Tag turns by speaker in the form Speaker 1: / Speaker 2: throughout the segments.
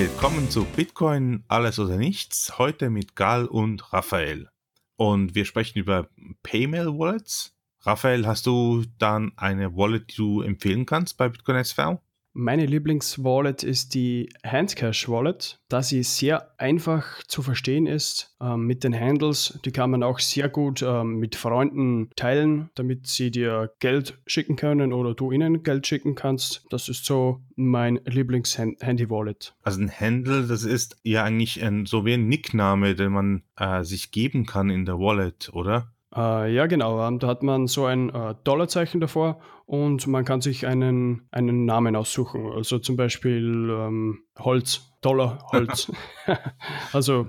Speaker 1: Willkommen zu Bitcoin Alles oder Nichts. Heute mit Gal und Raphael. Und wir sprechen über Paymail Wallets. Raphael, hast du dann eine Wallet, die du empfehlen kannst bei Bitcoin SV?
Speaker 2: Meine Lieblingswallet ist die Handcash Wallet, da sie sehr einfach zu verstehen ist ähm, mit den Handles. Die kann man auch sehr gut ähm, mit Freunden teilen, damit sie dir Geld schicken können oder du ihnen Geld schicken kannst. Das ist so mein Lieblings-Handy-Wallet.
Speaker 1: Also ein Handle, das ist ja eigentlich ein, so wie ein Nickname, den man äh, sich geben kann in der Wallet, oder?
Speaker 2: Äh, ja, genau. Ähm, da hat man so ein äh, Dollarzeichen davor und man kann sich einen, einen Namen aussuchen. Also zum Beispiel ähm, Holz, Dollar, Holz. also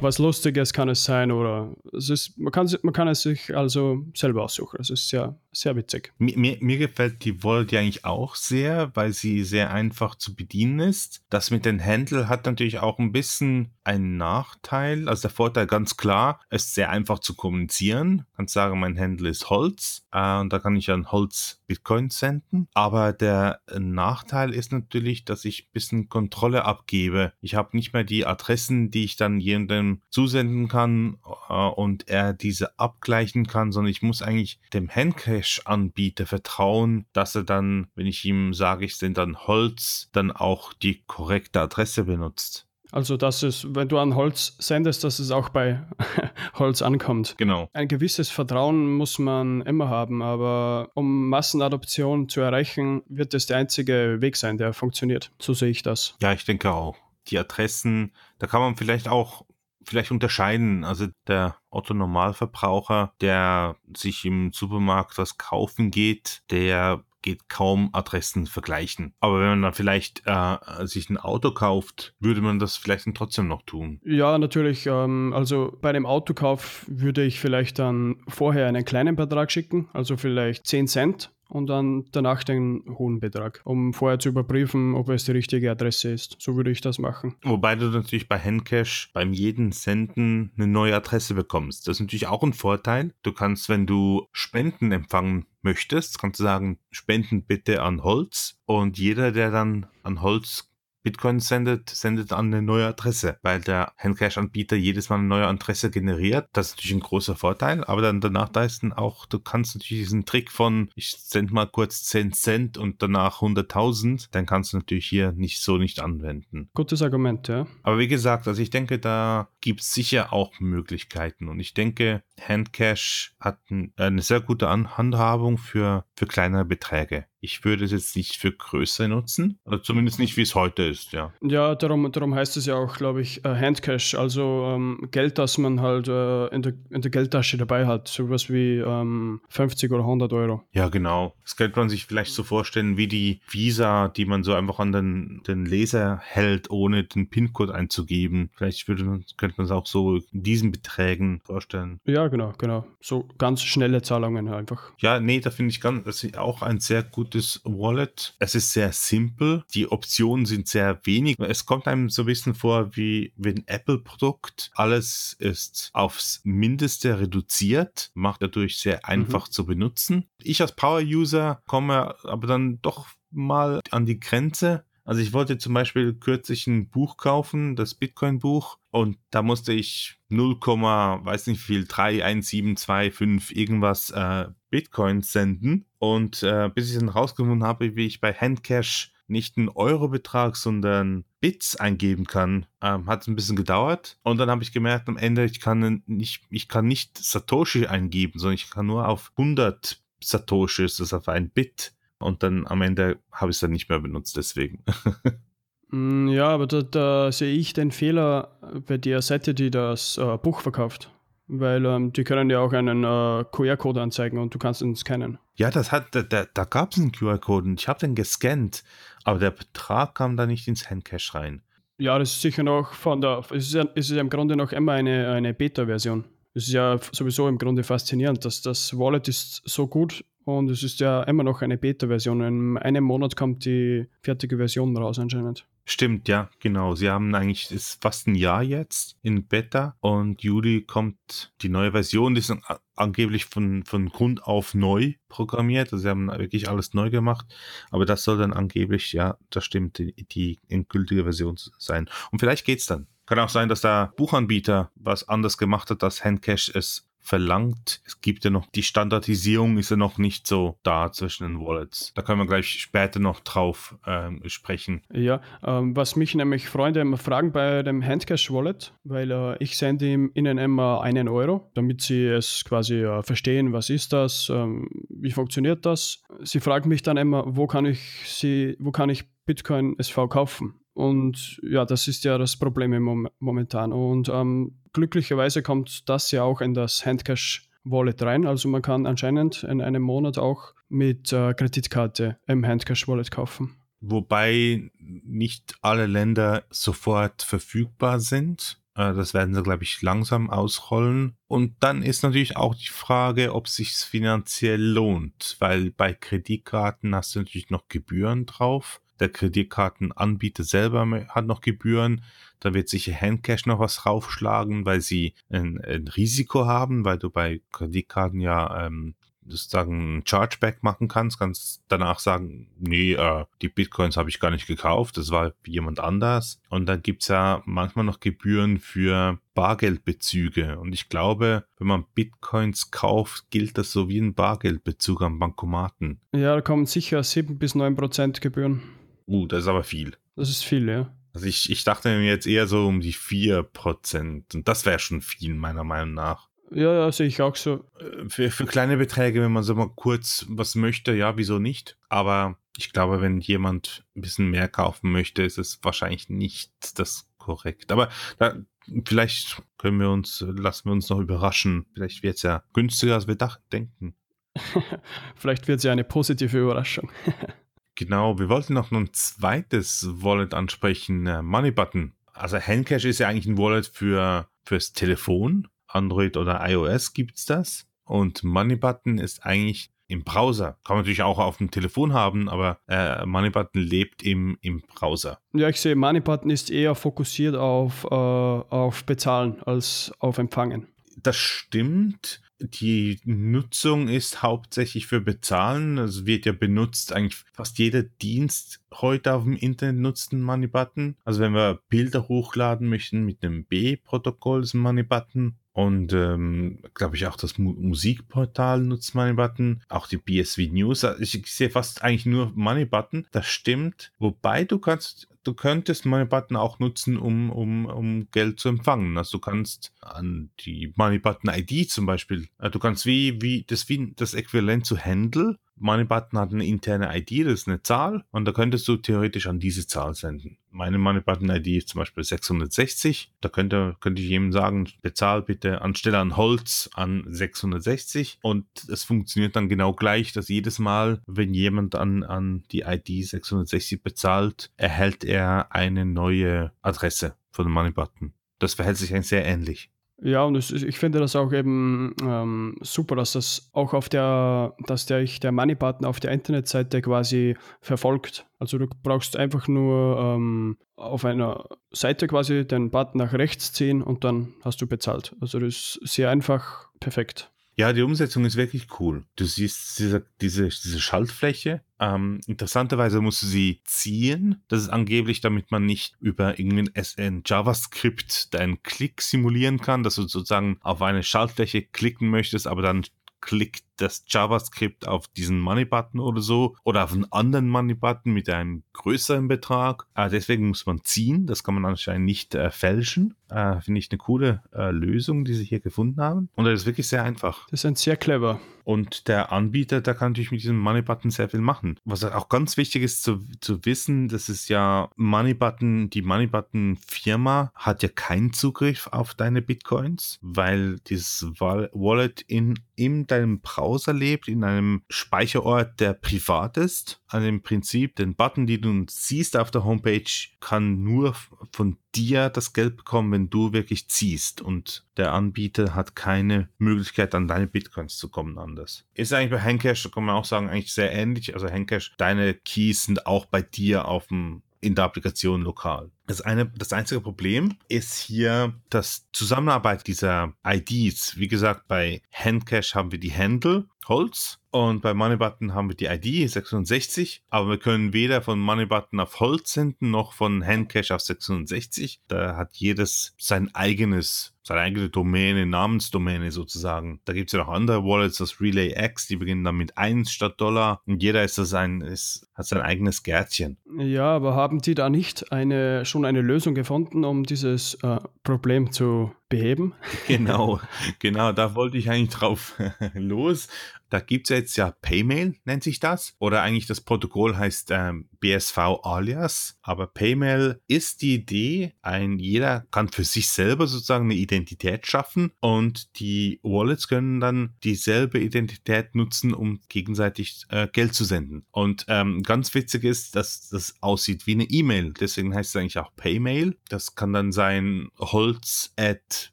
Speaker 2: was Lustiges kann es sein oder es ist, man, kann, man kann es sich also selber aussuchen. Es ist sehr, sehr witzig.
Speaker 1: Mir, mir, mir gefällt die Wallet ja eigentlich auch sehr, weil sie sehr einfach zu bedienen ist. Das mit den Handle hat natürlich auch ein bisschen einen Nachteil. Also der Vorteil ganz klar, ist sehr einfach zu kommunizieren. Ich kann sagen, mein Handle ist Holz äh, und da kann ich an Holz Bitcoin senden. Aber der Nachteil ist natürlich, dass ich ein bisschen Kontrolle abgebe. Ich habe nicht mehr die Adressen, die ich dann jemandem zusenden kann äh, und er diese abgleichen kann, sondern ich muss eigentlich dem Handcash-Anbieter vertrauen, dass er dann, wenn ich ihm sage, ich sende dann Holz, dann auch die korrekte Adresse benutzt.
Speaker 2: Also, dass es, wenn du an Holz sendest, dass es auch bei Holz ankommt.
Speaker 1: Genau.
Speaker 2: Ein gewisses Vertrauen muss man immer haben, aber um Massenadoption zu erreichen, wird es der einzige Weg sein, der funktioniert. So sehe ich das.
Speaker 1: Ja, ich denke auch. Die Adressen, da kann man vielleicht auch vielleicht unterscheiden. Also der Otto Normalverbraucher, der sich im Supermarkt was kaufen geht, der geht kaum Adressen vergleichen. Aber wenn man dann vielleicht äh, sich ein Auto kauft, würde man das vielleicht trotzdem noch tun.
Speaker 2: Ja, natürlich. Ähm, also bei dem Autokauf würde ich vielleicht dann vorher einen kleinen Betrag schicken, also vielleicht 10 Cent und dann danach den hohen Betrag, um vorher zu überprüfen, ob es die richtige Adresse ist. So würde ich das machen.
Speaker 1: Wobei du natürlich bei Handcash beim jeden Senden eine neue Adresse bekommst. Das ist natürlich auch ein Vorteil. Du kannst, wenn du Spenden empfangen möchtest, kannst du sagen, Spenden bitte an Holz und jeder, der dann an Holz Bitcoin sendet, sendet an eine neue Adresse, weil der Handcash-Anbieter jedes Mal eine neue Adresse generiert. Das ist natürlich ein großer Vorteil, aber dann danach da ist dann auch, du kannst natürlich diesen Trick von, ich sende mal kurz 10 Cent und danach 100.000, dann kannst du natürlich hier nicht so nicht anwenden.
Speaker 2: Gutes Argument, ja.
Speaker 1: Aber wie gesagt, also ich denke, da gibt es sicher auch Möglichkeiten und ich denke, Handcash hat eine sehr gute Handhabung für, für kleinere Beträge. Ich würde es jetzt nicht für größer nutzen, oder zumindest nicht, wie es heute ist, ja.
Speaker 2: Ja, darum, darum heißt es ja auch, glaube ich, äh, Handcash, also ähm, Geld, das man halt äh, in, der, in der Geldtasche dabei hat, sowas wie ähm, 50 oder 100 Euro.
Speaker 1: Ja, genau. Das könnte man sich vielleicht so vorstellen wie die Visa, die man so einfach an den, den Laser hält, ohne den PIN-Code einzugeben. Vielleicht würde könnte man es auch so in diesen Beträgen vorstellen.
Speaker 2: Ja, genau, genau. So ganz schnelle Zahlungen einfach.
Speaker 1: Ja, nee, da finde ich ganz, das ist auch ein sehr gutes Wallet. Es ist sehr simpel. Die Optionen sind sehr wenig. Es kommt einem so ein bisschen vor wie, wie ein Apple-Produkt. Alles ist aufs Mindeste reduziert, macht dadurch sehr mhm. einfach mhm. zu benutzen. Ich als Power-User komme aber dann doch mal an die Grenze. Also ich wollte zum Beispiel kürzlich ein Buch kaufen, das Bitcoin-Buch, und da musste ich 0, weiß nicht viel, 31725 irgendwas äh, Bitcoin senden. Und äh, bis ich dann rausgefunden habe, wie ich bei Handcash nicht einen Eurobetrag, sondern Bits eingeben kann, ähm, hat es ein bisschen gedauert. Und dann habe ich gemerkt am Ende, ich kann nicht, ich kann nicht Satoshi eingeben, sondern ich kann nur auf 100 Satoshis, ist auf ein Bit und dann am Ende habe ich es dann nicht mehr benutzt, deswegen.
Speaker 2: Mm, ja, aber da, da, sehe ich den Fehler bei der Seite, die das äh, Buch verkauft. Weil ähm, die können ja auch einen äh, QR-Code anzeigen und du kannst ihn scannen.
Speaker 1: Ja, das hat, da, da, da gab es einen QR-Code und ich habe den gescannt, aber der Betrag kam da nicht ins Handcash rein.
Speaker 2: Ja, das ist sicher noch von der, es ist ja, es ist ja im Grunde noch immer eine, eine Beta-Version. Es ist ja sowieso im Grunde faszinierend, dass das Wallet ist so gut und es ist ja immer noch eine Beta-Version. In einem Monat kommt die fertige Version raus anscheinend.
Speaker 1: Stimmt, ja, genau. Sie haben eigentlich, ist fast ein Jahr jetzt in Beta und Juli kommt die neue Version, die ist angeblich von, von Grund auf neu programmiert. Also sie haben wirklich alles neu gemacht. Aber das soll dann angeblich, ja, das stimmt, die, die endgültige Version sein. Und vielleicht geht's dann. Kann auch sein, dass der Buchanbieter was anders gemacht hat, dass Handcash es verlangt. Es gibt ja noch, die Standardisierung ist ja noch nicht so da zwischen den Wallets. Da können wir gleich später noch drauf ähm, sprechen.
Speaker 2: Ja, ähm, was mich nämlich Freunde immer fragen bei dem Handcash-Wallet, weil äh, ich sende ihnen immer einen Euro, damit sie es quasi äh, verstehen, was ist das, ähm, wie funktioniert das. Sie fragen mich dann immer, wo kann ich sie, wo kann ich Bitcoin SV kaufen? Und ja, das ist ja das Problem im momentan. Und ähm, glücklicherweise kommt das ja auch in das Handcash Wallet rein. Also man kann anscheinend in einem Monat auch mit äh, Kreditkarte im Handcash Wallet kaufen.
Speaker 1: Wobei nicht alle Länder sofort verfügbar sind. Äh, das werden sie, glaube ich, langsam ausrollen. Und dann ist natürlich auch die Frage, ob sich finanziell lohnt, weil bei Kreditkarten hast du natürlich noch Gebühren drauf der Kreditkartenanbieter selber hat noch Gebühren. Da wird sicher Handcash noch was raufschlagen, weil sie ein, ein Risiko haben, weil du bei Kreditkarten ja ähm, sozusagen ein Chargeback machen kannst, kannst danach sagen, nee, äh, die Bitcoins habe ich gar nicht gekauft, das war jemand anders. Und dann gibt's ja manchmal noch Gebühren für Bargeldbezüge. Und ich glaube, wenn man Bitcoins kauft, gilt das so wie ein Bargeldbezug am Bankomaten.
Speaker 2: Ja, da kommen sicher 7 bis 9 Prozent Gebühren.
Speaker 1: Uh, das ist aber viel.
Speaker 2: Das ist viel, ja.
Speaker 1: Also ich, ich dachte mir jetzt eher so um die 4%. Und das wäre schon viel, meiner Meinung nach.
Speaker 2: Ja, ja, sehe ich auch so.
Speaker 1: Äh, für, für kleine Beträge, wenn man so mal kurz was möchte, ja, wieso nicht? Aber ich glaube, wenn jemand ein bisschen mehr kaufen möchte, ist es wahrscheinlich nicht das korrekt. Aber da, vielleicht können wir uns, lassen wir uns noch überraschen. Vielleicht wird es ja günstiger, als wir denken.
Speaker 2: vielleicht wird es ja eine positive Überraschung.
Speaker 1: Genau, wir wollten noch ein zweites Wallet ansprechen, äh, Moneybutton. Also Handcash ist ja eigentlich ein Wallet für fürs Telefon. Android oder iOS gibt's das. Und Moneybutton ist eigentlich im Browser. Kann man natürlich auch auf dem Telefon haben, aber äh, Moneybutton lebt im, im Browser.
Speaker 2: Ja, ich sehe, Moneybutton ist eher fokussiert auf, äh, auf Bezahlen als auf Empfangen.
Speaker 1: Das stimmt die Nutzung ist hauptsächlich für Bezahlen. Es wird ja benutzt, eigentlich fast jeder Dienst heute auf dem Internet nutzt einen Money-Button. Also wenn wir Bilder hochladen möchten mit einem B-Protokoll, ist ein Money-Button. Und ähm, glaube ich auch das Mu Musikportal nutzt Money-Button. Auch die BSV News. Also ich, sehe fast eigentlich nur Money-Button. Das stimmt. Wobei du kannst du könntest Money Button auch nutzen, um, um, um Geld zu empfangen. Also du kannst an die Money Button ID zum Beispiel, äh, du kannst wie, wie, das wie das Äquivalent zu Handle Moneybutton hat eine interne ID, das ist eine Zahl und da könntest du theoretisch an diese Zahl senden. Meine Moneybutton-ID ist zum Beispiel 660. Da könnte, könnte ich jedem sagen, bezahl bitte anstelle an Holz an 660 und es funktioniert dann genau gleich, dass jedes Mal, wenn jemand an, an die ID 660 bezahlt, erhält er eine neue Adresse von dem Moneybutton. Das verhält sich eigentlich sehr ähnlich.
Speaker 2: Ja, und es, ich finde das auch eben ähm, super, dass das auch auf der, dass der ich der Money-Button auf der Internetseite quasi verfolgt. Also du brauchst einfach nur ähm, auf einer Seite quasi den Button nach rechts ziehen und dann hast du bezahlt. Also das ist sehr einfach, perfekt.
Speaker 1: Ja, die Umsetzung ist wirklich cool. Du siehst diese, diese, diese Schaltfläche. Ähm, interessanterweise musst du sie ziehen. Das ist angeblich, damit man nicht über irgendein SN JavaScript deinen Klick simulieren kann, dass du sozusagen auf eine Schaltfläche klicken möchtest, aber dann klickt das JavaScript auf diesen Money-Button oder so oder auf einen anderen Money-Button mit einem größeren Betrag. Äh, deswegen muss man ziehen. Das kann man anscheinend nicht äh, fälschen. Äh, Finde ich eine coole äh, Lösung, die sie hier gefunden haben. Und das ist wirklich sehr einfach.
Speaker 2: Das ist ein sehr clever.
Speaker 1: Und der Anbieter, der kann natürlich mit diesem Money-Button sehr viel machen. Was auch ganz wichtig ist zu, zu wissen, das ist ja Money-Button, die Money-Button-Firma hat ja keinen Zugriff auf deine Bitcoins, weil dieses Wallet in, in deinem Browser Browser lebt, in einem Speicherort, der privat ist. An dem Prinzip, den Button, den du siehst auf der Homepage, kann nur von dir das Geld bekommen, wenn du wirklich ziehst und der Anbieter hat keine Möglichkeit, an deine Bitcoins zu kommen anders. Ist eigentlich bei Handcash, kann man auch sagen, eigentlich sehr ähnlich. Also Handcash, deine Keys sind auch bei dir auf dem in der Applikation lokal. Das, eine, das einzige Problem ist hier das Zusammenarbeit dieser IDs. Wie gesagt, bei Handcash haben wir die Handle, Holz, und bei Moneybutton haben wir die ID 66, aber wir können weder von Moneybutton auf Holz senden noch von Handcash auf 660. Da hat jedes sein eigenes seine eigene Domäne, Namensdomäne sozusagen. Da gibt es ja noch andere Wallets, das Relay X, die beginnen dann mit 1 statt Dollar und jeder ist das ein, ist, hat sein eigenes Gärtchen.
Speaker 2: Ja, aber haben die da nicht eine, schon eine Lösung gefunden, um dieses äh, Problem zu beheben?
Speaker 1: Genau, genau, da wollte ich eigentlich drauf los. Da gibt es jetzt ja Paymail, nennt sich das. Oder eigentlich das Protokoll heißt ähm, BSV alias. Aber Paymail ist die Idee, ein jeder kann für sich selber sozusagen eine Identität schaffen und die Wallets können dann dieselbe Identität nutzen, um gegenseitig äh, Geld zu senden. Und ähm, ganz witzig ist, dass das aussieht wie eine E-Mail. Deswegen heißt es eigentlich auch Paymail. Das kann dann sein holz at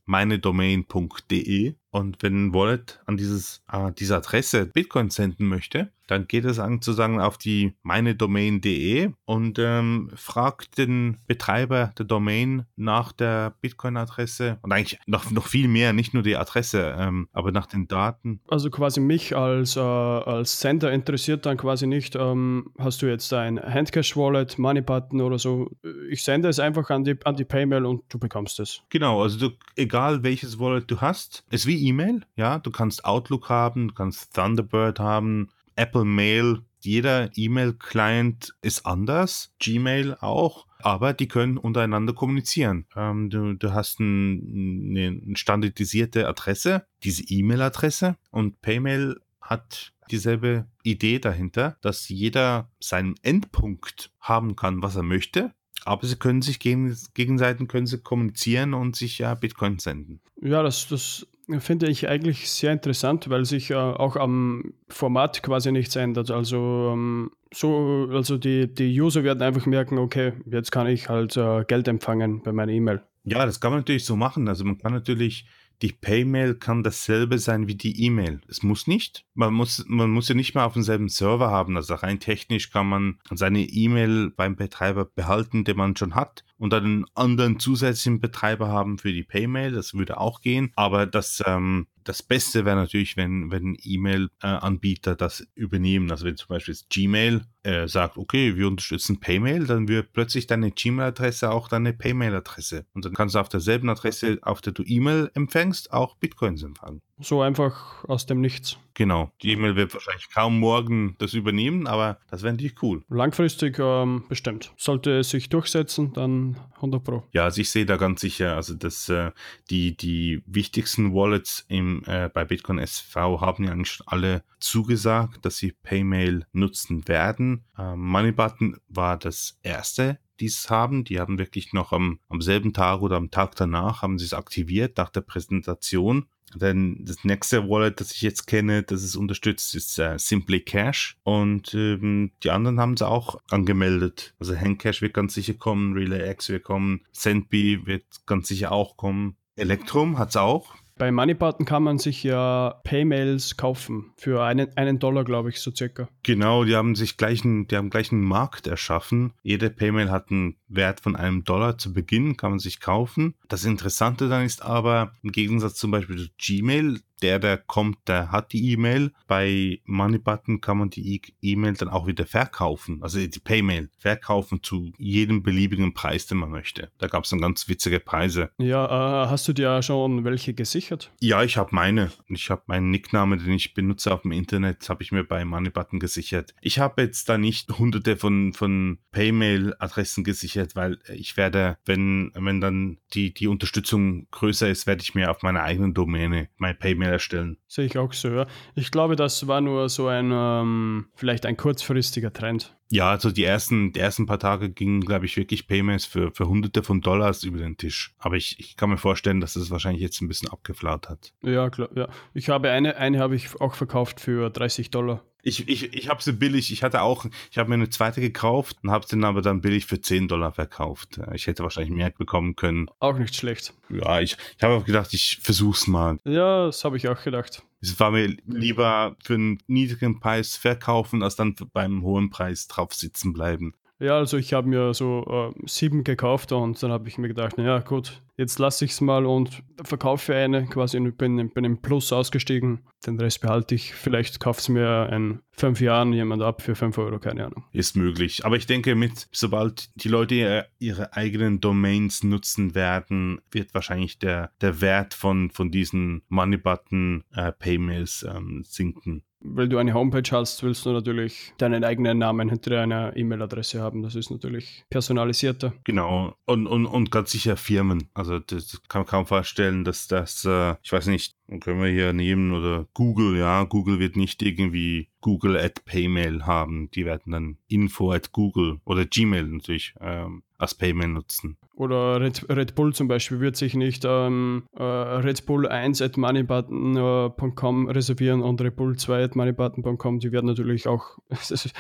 Speaker 1: meinedomain.de und wenn ein Wallet an dieses, äh, diese Adresse Bitcoin senden möchte, dann geht es sozusagen auf die meinedomain.de und ähm, fragt den Betreiber der Domain nach der Bitcoin-Adresse und eigentlich noch, noch viel mehr, nicht nur die Adresse, ähm, aber nach den Daten.
Speaker 2: Also quasi mich als, äh, als Sender interessiert dann quasi nicht, ähm, hast du jetzt ein Handcash-Wallet, Money-Button oder so. Ich sende es einfach an die, an die Paymail und du bekommst es.
Speaker 1: Genau, also du, egal welches Wallet du hast, ist wie E-Mail, ja, du kannst Outlook haben, du kannst Thunderbird haben, Apple Mail, jeder E-Mail-Client ist anders, Gmail auch, aber die können untereinander kommunizieren. Ähm, du, du, hast ein, eine standardisierte Adresse, diese E-Mail-Adresse und Paymail hat dieselbe Idee dahinter, dass jeder seinen Endpunkt haben kann, was er möchte. Aber sie können sich gegen, gegenseitig können sie kommunizieren und sich ja Bitcoin senden.
Speaker 2: Ja, das, das finde ich eigentlich sehr interessant, weil sich äh, auch am Format quasi nichts ändert. Also, ähm, so, also die, die User werden einfach merken, okay, jetzt kann ich halt äh, Geld empfangen bei meiner E-Mail.
Speaker 1: Ja, das kann man natürlich so machen. Also man kann natürlich die Paymail kann dasselbe sein wie die E-Mail. Es muss nicht. Man muss, man muss ja nicht mal auf demselben Server haben. Also rein technisch kann man seine E-Mail beim Betreiber behalten, den man schon hat und dann einen anderen zusätzlichen Betreiber haben für die Paymail. Das würde auch gehen. Aber das, ähm, das Beste wäre natürlich, wenn, wenn E-Mail-Anbieter das übernehmen. Also wenn zum Beispiel Gmail äh, sagt, okay, wir unterstützen Paymail, dann wird plötzlich deine Gmail-Adresse auch deine Paymail-Adresse. Und dann kannst du auf derselben Adresse, auf der du E-Mail empfängst, auch Bitcoins empfangen.
Speaker 2: So einfach aus dem Nichts.
Speaker 1: Genau. Die E-Mail wird wahrscheinlich kaum morgen das übernehmen, aber das wäre natürlich cool.
Speaker 2: Langfristig ähm, bestimmt. Sollte es sich durchsetzen, dann 100 Pro.
Speaker 1: Ja, also ich sehe da ganz sicher, also dass äh, die, die wichtigsten Wallets im, äh, bei Bitcoin SV haben ja eigentlich alle zugesagt, dass sie Paymail nutzen werden. Ähm, Moneybutton war das erste die es haben. Die haben wirklich noch am, am selben Tag oder am Tag danach haben sie es aktiviert nach der Präsentation. Denn das nächste Wallet, das ich jetzt kenne, das es unterstützt, ist äh, Simply Cash. Und ähm, die anderen haben sie auch angemeldet. Also Handcash wird ganz sicher kommen, RelayX wird kommen, Sendbee wird ganz sicher auch kommen. Electrum hat es auch.
Speaker 2: Bei Moneybutton kann man sich ja Paymails kaufen für einen, einen Dollar, glaube ich, so circa.
Speaker 1: Genau, die haben sich einen, die haben gleich einen Markt erschaffen. Jede Paymail hat einen Wert von einem Dollar zu Beginn, kann man sich kaufen. Das Interessante dann ist aber, im Gegensatz zum Beispiel zu Gmail, der, der kommt, der hat die E-Mail. Bei Moneybutton kann man die E-Mail dann auch wieder verkaufen, also die Paymail verkaufen zu jedem beliebigen Preis, den man möchte. Da gab es dann ganz witzige Preise.
Speaker 2: Ja, äh, hast du dir schon welche gesichert?
Speaker 1: Ja, ich habe meine. Ich habe meinen Nickname, den ich benutze auf dem Internet, habe ich mir bei Moneybutton gesichert. Ich habe jetzt da nicht hunderte von, von Paymail-Adressen gesichert, weil ich werde, wenn, wenn dann die, die Unterstützung größer ist, werde ich mir auf meiner eigenen Domäne mein Paymail erstellen.
Speaker 2: Sehe ich auch so, ja. Ich glaube, das war nur so ein, ähm, vielleicht ein kurzfristiger Trend.
Speaker 1: Ja, also die ersten, die ersten paar Tage gingen, glaube ich, wirklich Payments für, für hunderte von Dollars über den Tisch. Aber ich, ich kann mir vorstellen, dass es das wahrscheinlich jetzt ein bisschen abgeflaut hat.
Speaker 2: Ja, klar, ja. Ich habe eine, eine habe ich auch verkauft für 30 Dollar.
Speaker 1: Ich, ich, ich habe sie billig. Ich hatte auch, ich habe mir eine zweite gekauft und habe sie dann aber dann billig für 10 Dollar verkauft. Ich hätte wahrscheinlich mehr bekommen können.
Speaker 2: Auch nicht schlecht.
Speaker 1: Ja, ich, ich habe auch gedacht, ich versuch's mal.
Speaker 2: Ja, das habe ich auch gedacht.
Speaker 1: Es war mir lieber für einen niedrigen Preis verkaufen, als dann beim hohen Preis drauf sitzen bleiben.
Speaker 2: Ja, also ich habe mir so äh, sieben gekauft und dann habe ich mir gedacht, naja gut, jetzt lasse ich es mal und verkaufe eine, quasi und bin, bin im Plus ausgestiegen. Den Rest behalte ich. Vielleicht kauft es mir in fünf Jahren jemand ab für fünf Euro, keine Ahnung.
Speaker 1: Ist möglich. Aber ich denke, mit sobald die Leute ihre eigenen Domains nutzen werden, wird wahrscheinlich der, der Wert von, von diesen Money-Button äh, ähm, sinken
Speaker 2: weil du eine Homepage hast, willst du natürlich deinen eigenen Namen hinter deiner E-Mail-Adresse haben. Das ist natürlich personalisierter.
Speaker 1: Genau. Und, und, und ganz sicher Firmen. Also das kann man kaum vorstellen, dass das, äh, ich weiß nicht, können wir hier nehmen oder Google, ja, Google wird nicht irgendwie Google at Paymail haben. Die werden dann Info at Google oder Gmail natürlich ähm, als Payment nutzen.
Speaker 2: Oder Red, Red, Bull zum Beispiel wird sich nicht ähm, äh, Red Bull 1 at moneybutton.com reservieren und Red Bull 2 at moneybutton.com. Die werden natürlich auch, das,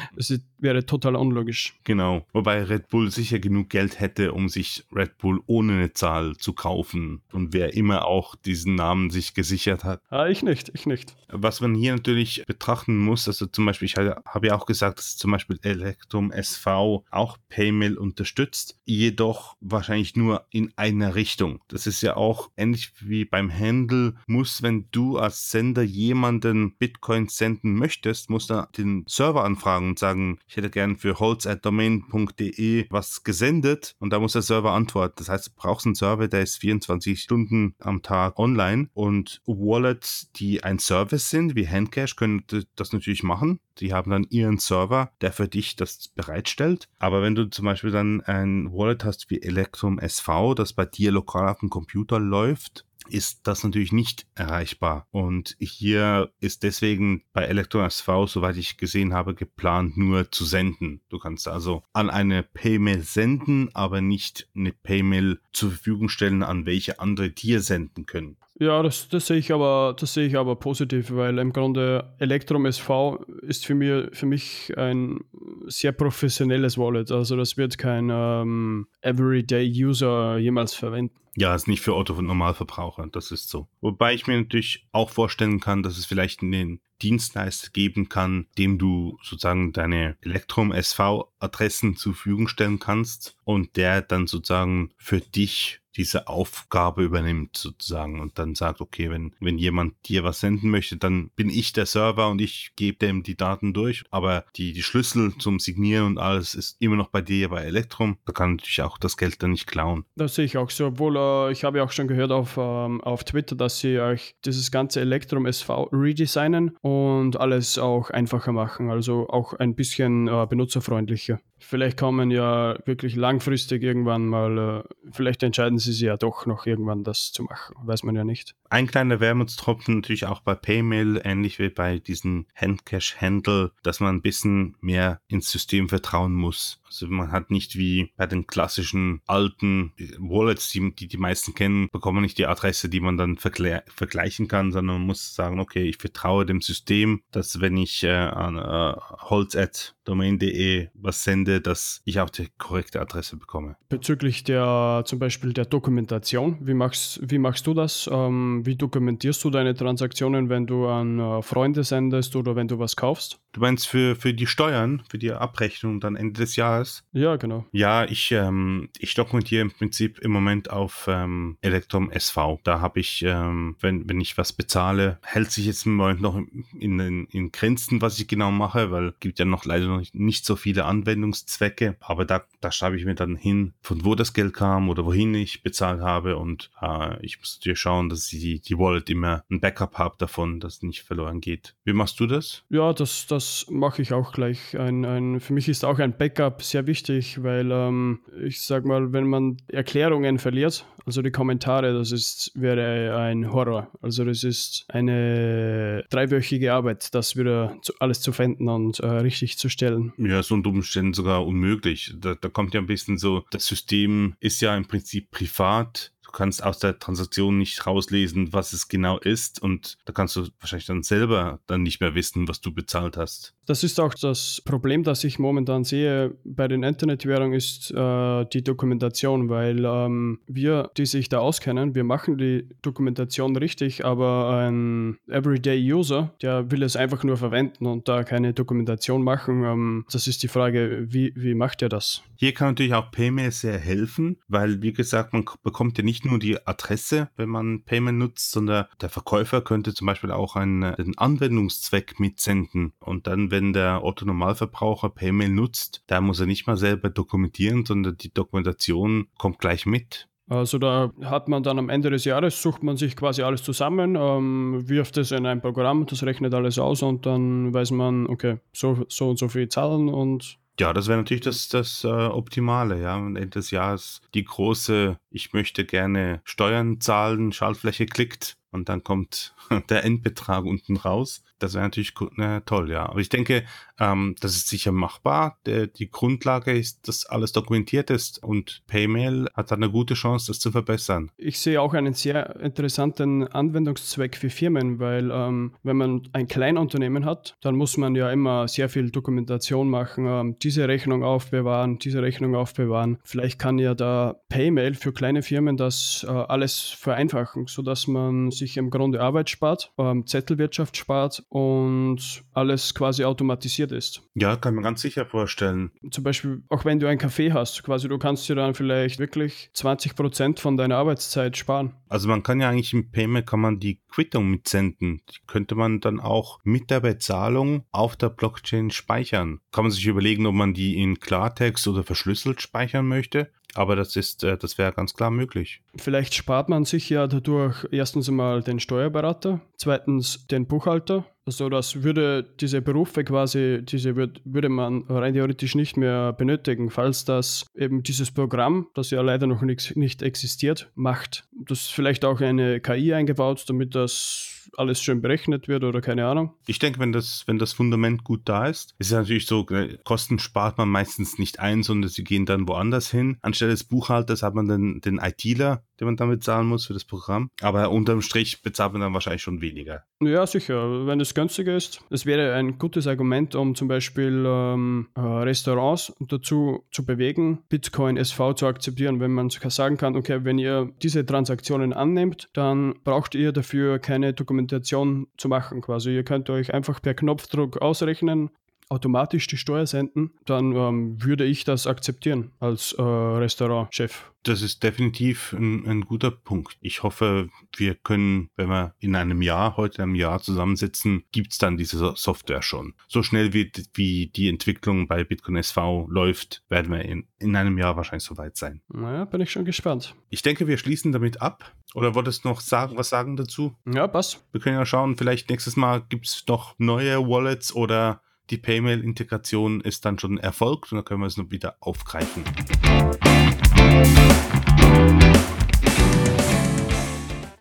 Speaker 2: wäre total unlogisch.
Speaker 1: Genau, wobei Red Bull sicher genug Geld hätte, um sich Red Bull ohne eine Zahl zu kaufen. Und wer immer auch diesen Namen sich gesichert hat.
Speaker 2: Ah, ich nicht, ich nicht.
Speaker 1: Was man hier natürlich betrachten muss, also zum Beispiel, ich habe ja auch gesagt, dass zum Beispiel Electrum SV auch Paymail unterstützt jedoch wahrscheinlich nur in einer Richtung. Das ist ja auch ähnlich wie beim Handle, muss, wenn du als Sender jemanden Bitcoin senden möchtest, musst du den Server anfragen und sagen, ich hätte gern für holz.domain.de was gesendet und da muss der Server antworten. Das heißt, du brauchst einen Server, der ist 24 Stunden am Tag online und Wallets, die ein Service sind, wie Handcash, können das natürlich machen. Die haben dann ihren Server, der für dich das bereitstellt. Aber wenn du zum Beispiel dann ein Wallet hast wie Electrum SV, das bei dir lokal auf dem Computer läuft, ist das natürlich nicht erreichbar. Und hier ist deswegen bei Electrum SV, soweit ich gesehen habe, geplant nur zu senden. Du kannst also an eine Paymail senden, aber nicht eine Paymail zur Verfügung stellen, an welche andere dir senden können.
Speaker 2: Ja, das, das, sehe ich aber, das sehe ich aber positiv, weil im Grunde Electrum SV ist für, mir, für mich ein sehr professionelles Wallet. Also das wird kein ähm, Everyday-User jemals verwenden.
Speaker 1: Ja, ist nicht für Otto Normalverbraucher, das ist so. Wobei ich mir natürlich auch vorstellen kann, dass es vielleicht einen Dienstleister geben kann, dem du sozusagen deine Elektrum SV Adressen zur Verfügung stellen kannst und der dann sozusagen für dich diese Aufgabe übernimmt sozusagen und dann sagt, okay, wenn, wenn jemand dir was senden möchte, dann bin ich der Server und ich gebe dem die Daten durch. Aber die, die Schlüssel zum Signieren und alles ist immer noch bei dir bei Elektrum. Da kann natürlich auch das Geld dann nicht klauen.
Speaker 2: Das sehe ich auch so. Obwohl, äh, ich habe ja auch schon gehört auf, ähm, auf Twitter, dass sie euch dieses ganze Elektrum SV redesignen und alles auch einfacher machen. Also auch ein bisschen äh, benutzerfreundlicher vielleicht kommen ja wirklich langfristig irgendwann mal, äh, vielleicht entscheiden sie sich ja doch noch irgendwann das zu machen, weiß man ja nicht.
Speaker 1: Ein kleiner Wermutstropfen natürlich auch bei Paymail, ähnlich wie bei diesen Handcash-Handle, dass man ein bisschen mehr ins System vertrauen muss. Also man hat nicht wie bei den klassischen alten Wallets, die die, die meisten kennen, bekommt man nicht die Adresse, die man dann vergle vergleichen kann, sondern man muss sagen, okay, ich vertraue dem System, dass wenn ich äh, an äh, holz.domain.de was sende, dass ich auch die korrekte Adresse bekomme.
Speaker 2: Bezüglich der zum Beispiel der Dokumentation, wie machst, wie machst du das? Ähm, wie dokumentierst du deine Transaktionen, wenn du an äh, Freunde sendest oder wenn du was kaufst?
Speaker 1: Du meinst für, für die Steuern, für die Abrechnung dann Ende des Jahres?
Speaker 2: Ja, genau.
Speaker 1: Ja, ich, ähm, ich dokumentiere im Prinzip im Moment auf ähm, Elektrum SV. Da habe ich, ähm, wenn, wenn ich was bezahle, hält sich jetzt im Moment noch in, in, in Grenzen, was ich genau mache, weil es gibt ja noch leider noch nicht, nicht so viele Anwendungszwecke. Aber da, da schreibe ich mir dann hin, von wo das Geld kam oder wohin ich bezahlt habe. Und äh, ich muss dir schauen, dass ich die, die Wallet immer ein Backup habe davon, dass es nicht verloren geht. Wie machst du das?
Speaker 2: Ja, das, das das mache ich auch gleich. Ein, ein, für mich ist auch ein Backup sehr wichtig, weil ähm, ich sage mal, wenn man Erklärungen verliert, also die Kommentare, das ist, wäre ein Horror. Also das ist eine dreiwöchige Arbeit, das wieder zu, alles zu finden und äh, richtig zu stellen.
Speaker 1: Ja, so unter Umständen sogar unmöglich. Da, da kommt ja ein bisschen so, das System ist ja im Prinzip privat kannst aus der Transaktion nicht rauslesen, was es genau ist und da kannst du wahrscheinlich dann selber dann nicht mehr wissen, was du bezahlt hast.
Speaker 2: Das ist auch das Problem, das ich momentan sehe bei den Internetwährungen, ist äh, die Dokumentation, weil ähm, wir, die sich da auskennen, wir machen die Dokumentation richtig, aber ein Everyday-User, der will es einfach nur verwenden und da keine Dokumentation machen. Ähm, das ist die Frage, wie, wie macht er das?
Speaker 1: Hier kann natürlich auch Paymail sehr helfen, weil, wie gesagt, man bekommt ja nicht nur die Adresse, wenn man Paymail nutzt, sondern der Verkäufer könnte zum Beispiel auch einen, einen Anwendungszweck mitsenden. Und dann, wenn der Otto-Normalverbraucher Paymail nutzt, da muss er nicht mal selber dokumentieren, sondern die Dokumentation kommt gleich mit.
Speaker 2: Also da hat man dann am Ende des Jahres, sucht man sich quasi alles zusammen, ähm, wirft es in ein Programm, das rechnet alles aus und dann weiß man, okay, so, so und so viel Zahlen und
Speaker 1: ja, das wäre natürlich das, das äh, Optimale, ja. Und Ende des Jahres die große, ich möchte gerne Steuern zahlen, Schaltfläche klickt und dann kommt der Endbetrag unten raus. Das wäre natürlich äh, toll, ja. Aber ich denke, ähm, das ist sicher machbar. Der, die Grundlage ist, dass alles dokumentiert ist und Paymail hat eine gute Chance, das zu verbessern.
Speaker 2: Ich sehe auch einen sehr interessanten Anwendungszweck für Firmen, weil ähm, wenn man ein Kleinunternehmen hat, dann muss man ja immer sehr viel Dokumentation machen, ähm, diese Rechnung aufbewahren, diese Rechnung aufbewahren. Vielleicht kann ja da Paymail für kleine Firmen das äh, alles vereinfachen, sodass man sich im Grunde Arbeit spart, ähm, Zettelwirtschaft spart und alles quasi automatisiert ist.
Speaker 1: Ja, kann man ganz sicher vorstellen.
Speaker 2: Zum Beispiel, auch wenn du ein Café hast, quasi du kannst dir dann vielleicht wirklich 20 Prozent von deiner Arbeitszeit sparen.
Speaker 1: Also man kann ja eigentlich im Payment kann man die Quittung mitsenden. Die könnte man dann auch mit der Bezahlung auf der Blockchain speichern. Kann man sich überlegen, ob man die in Klartext oder verschlüsselt speichern möchte. Aber das ist, äh, das wäre ganz klar möglich.
Speaker 2: Vielleicht spart man sich ja dadurch erstens einmal den Steuerberater, zweitens den Buchhalter. Also das würde diese Berufe quasi, diese würd, würde man rein theoretisch nicht mehr benötigen, falls das eben dieses Programm, das ja leider noch nicht, nicht existiert, macht. Das vielleicht auch eine KI eingebaut, damit das alles schön berechnet wird oder keine Ahnung.
Speaker 1: Ich denke, wenn das, wenn das Fundament gut da ist, ist es natürlich so, äh, Kosten spart man meistens nicht ein, sondern sie gehen dann woanders hin. Anstelle des Buchhalters hat man dann den ITler, den man damit zahlen muss für das Programm. Aber unterm Strich bezahlt man dann wahrscheinlich schon weniger.
Speaker 2: Ja, sicher. Wenn es günstiger ist. Es wäre ein gutes Argument, um zum Beispiel ähm, äh, Restaurants dazu zu bewegen, Bitcoin SV zu akzeptieren. Wenn man sagen kann, okay, wenn ihr diese Transaktionen annehmt, dann braucht ihr dafür keine Dokumentation zu machen. Quasi ihr könnt euch einfach per Knopfdruck ausrechnen, automatisch die Steuer senden, dann ähm, würde ich das akzeptieren als äh, Restaurantchef.
Speaker 1: Das ist definitiv ein, ein, guter Punkt. Ich hoffe, wir können, wenn wir in einem Jahr, heute einem Jahr zusammensitzen, gibt es dann diese Software schon. So schnell wie, wie die Entwicklung bei Bitcoin SV läuft, werden wir in, in einem Jahr wahrscheinlich soweit sein.
Speaker 2: Naja, bin ich schon gespannt.
Speaker 1: Ich denke, wir schließen damit ab. Oder wolltest du noch sagen, was sagen dazu?
Speaker 2: Ja, passt.
Speaker 1: Wir können ja schauen, vielleicht nächstes Mal gibt es noch neue Wallets oder die Paymail-Integration ist dann schon erfolgt und dann können wir es noch wieder aufgreifen. Musik